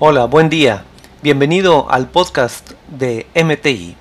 Hola, buen día. Bienvenido al podcast de MTI.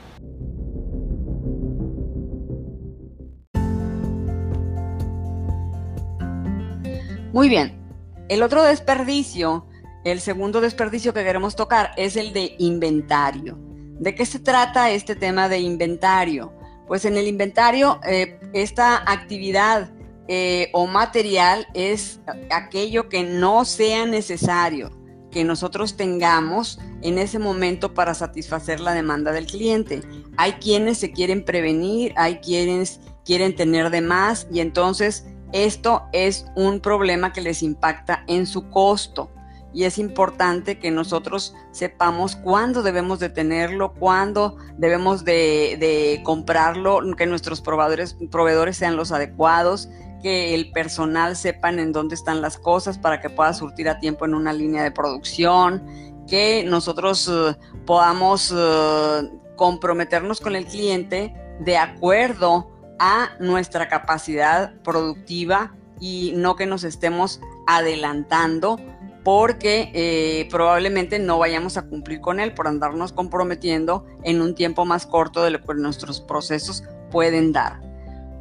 Muy bien. El otro desperdicio, el segundo desperdicio que queremos tocar es el de inventario. ¿De qué se trata este tema de inventario? Pues en el inventario, eh, esta actividad eh, o material es aquello que no sea necesario que nosotros tengamos en ese momento para satisfacer la demanda del cliente. Hay quienes se quieren prevenir, hay quienes quieren tener de más y entonces esto es un problema que les impacta en su costo y es importante que nosotros sepamos cuándo debemos de tenerlo, cuándo debemos de, comprarlo, que nuestros proveedores, proveedores sean los adecuados, que el personal sepan en dónde están las cosas para que pueda surtir a tiempo en una línea de producción, que nosotros eh, podamos eh, comprometernos con el cliente de acuerdo a nuestra capacidad productiva y no que nos estemos adelantando porque eh, probablemente no vayamos a cumplir con él por andarnos comprometiendo en un tiempo más corto de lo que nuestros procesos pueden dar.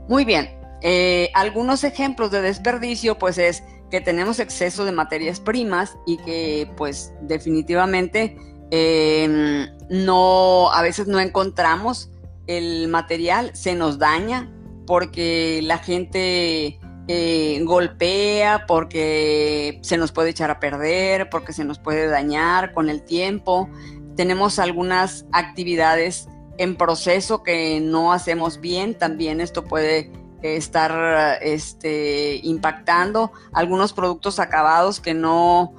Muy bien, eh, algunos ejemplos de desperdicio pues es que tenemos exceso de materias primas y que pues definitivamente em, no, a veces no encontramos el material, se nos daña porque la gente eh, golpea, porque se nos puede echar a perder, porque se nos puede dañar con el tiempo. Tenemos algunas actividades en proceso que no hacemos bien, también esto puede estar este, impactando. Algunos productos acabados que no,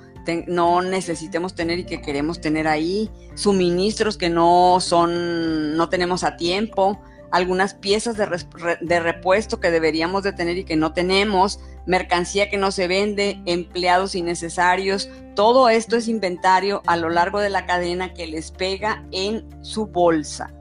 no necesitemos tener y que queremos tener ahí, suministros que no son, no tenemos a tiempo, algunas piezas de, repuesto que deberíamos de tener y que no tenemos, mercancía que no se vende, empleados innecesarios, todo esto es inventario a lo largo de la cadena que les pega en su bolsa,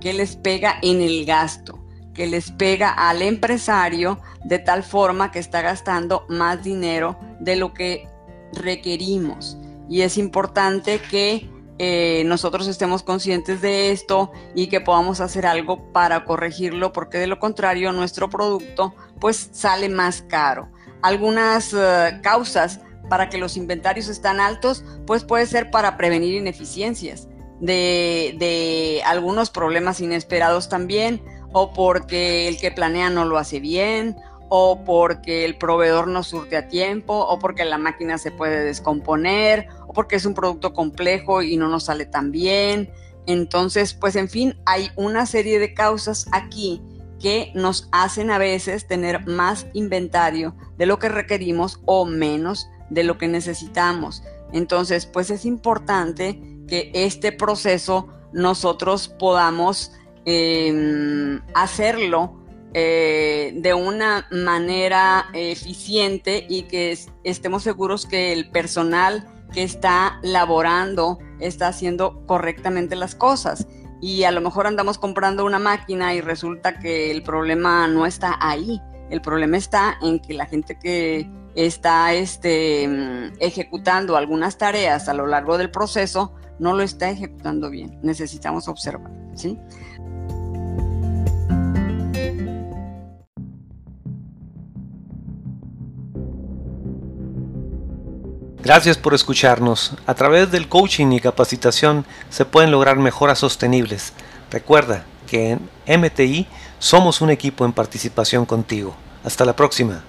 que les pega en el gasto, que les pega al empresario de tal forma que está gastando más dinero de lo que requerimos. Y es importante que eh, nosotros estemos conscientes de esto y que podamos hacer algo para corregirlo, porque de lo contrario nuestro producto pues sale más caro. Algunas eh, causas para que los inventarios están altos, pues puede ser para prevenir ineficiencias, de, de algunos problemas inesperados también, o porque el que planea no lo hace bien, o porque el proveedor no surte a tiempo, o porque la máquina se puede descomponer, o porque es un producto complejo y no nos sale tan bien. Entonces, pues en fin, hay una serie de causas aquí que nos hacen a veces tener más inventario de lo que requerimos o menos de lo que necesitamos. Entonces, pues es importante que este proceso nosotros podamos em, hacerlo eh, de una manera eficiente y que estemos seguros que el personal que está laborando está haciendo correctamente las cosas. Y a lo mejor andamos comprando una máquina y resulta que el problema no está ahí. El problema está en que la gente que está este, ejecutando algunas tareas a lo largo del proceso no lo está ejecutando bien. Necesitamos observar, ¿sí? Gracias por escucharnos. A través del coaching y capacitación se pueden lograr mejoras sostenibles. Recuerda que en MTI somos un equipo en participación contigo. Hasta la próxima.